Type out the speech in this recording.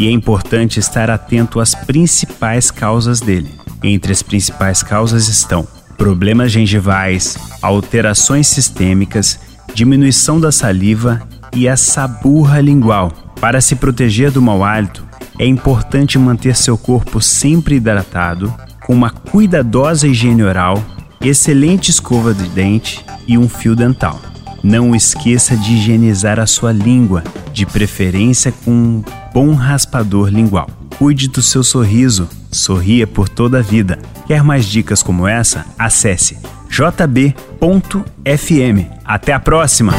e é importante estar atento às principais causas dele. Entre as principais causas estão problemas gengivais, alterações sistêmicas, diminuição da saliva e a saburra lingual. Para se proteger do mau hálito, é importante manter seu corpo sempre hidratado, com uma cuidadosa higiene oral, excelente escova de dente e um fio dental. Não esqueça de higienizar a sua língua, de preferência com um bom raspador lingual. Cuide do seu sorriso, sorria por toda a vida. Quer mais dicas como essa? Acesse jb.fm. Até a próxima!